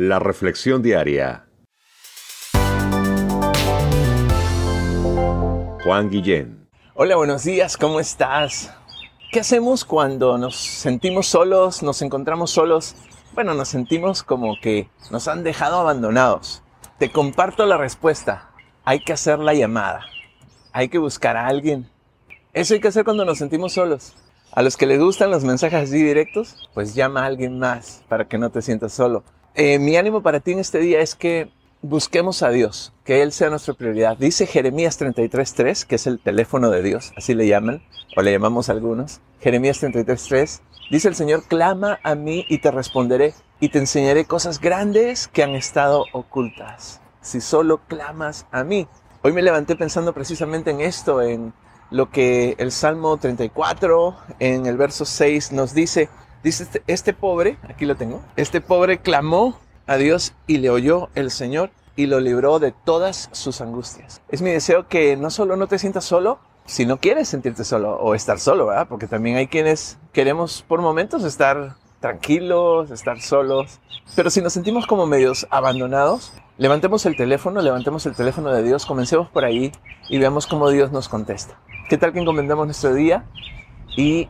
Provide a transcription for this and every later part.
La Reflexión Diaria. Juan Guillén. Hola, buenos días, ¿cómo estás? ¿Qué hacemos cuando nos sentimos solos, nos encontramos solos? Bueno, nos sentimos como que nos han dejado abandonados. Te comparto la respuesta. Hay que hacer la llamada. Hay que buscar a alguien. Eso hay que hacer cuando nos sentimos solos. A los que les gustan los mensajes así directos, pues llama a alguien más para que no te sientas solo. Eh, mi ánimo para ti en este día es que busquemos a Dios, que Él sea nuestra prioridad. Dice Jeremías 33.3, que es el teléfono de Dios, así le llaman, o le llamamos algunos. Jeremías 33.3, dice el Señor, clama a mí y te responderé, y te enseñaré cosas grandes que han estado ocultas, si solo clamas a mí. Hoy me levanté pensando precisamente en esto, en lo que el Salmo 34, en el verso 6, nos dice, Dice este, este, pobre, aquí lo tengo, este pobre clamó a Dios y le oyó el Señor y lo libró de todas sus angustias. Es mi deseo que no solo no te sientas solo, si no quieres sentirte solo o estar solo, ¿verdad? Porque también hay quienes queremos por momentos estar tranquilos, estar solos. Pero si nos sentimos como medios abandonados, levantemos el teléfono, levantemos el teléfono de Dios, comencemos por ahí y veamos cómo Dios nos contesta. ¿Qué tal que encomendamos nuestro día y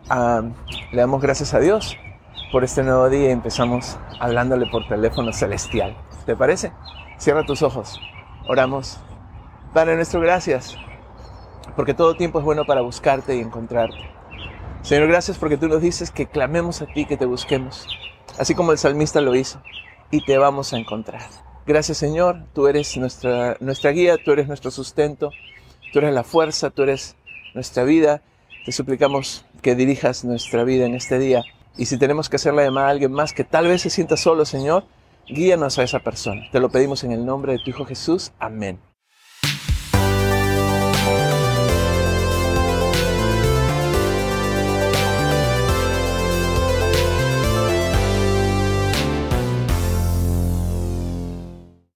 le damos gracias a Dios por este nuevo día y empezamos hablándole por teléfono celestial. ¿Te parece? Cierra tus ojos. Oramos. Padre nuestro, gracias. Porque todo tiempo es bueno para buscarte y encontrarte. Señor, gracias porque tú nos dices que clamemos a ti, que te busquemos. Así como el salmista lo hizo. Y te vamos a encontrar. Gracias Señor, tú eres nuestra, nuestra guía, tú eres nuestro sustento, tú eres la fuerza, tú eres nuestra vida te suplicamos que dirijas nuestra vida en este día. Y si tenemos que hacer la llamada a alguien más que tal vez se sienta solo, Señor, guíanos a esa persona. Te lo pedimos en el nombre de tu Hijo Jesús. Amén.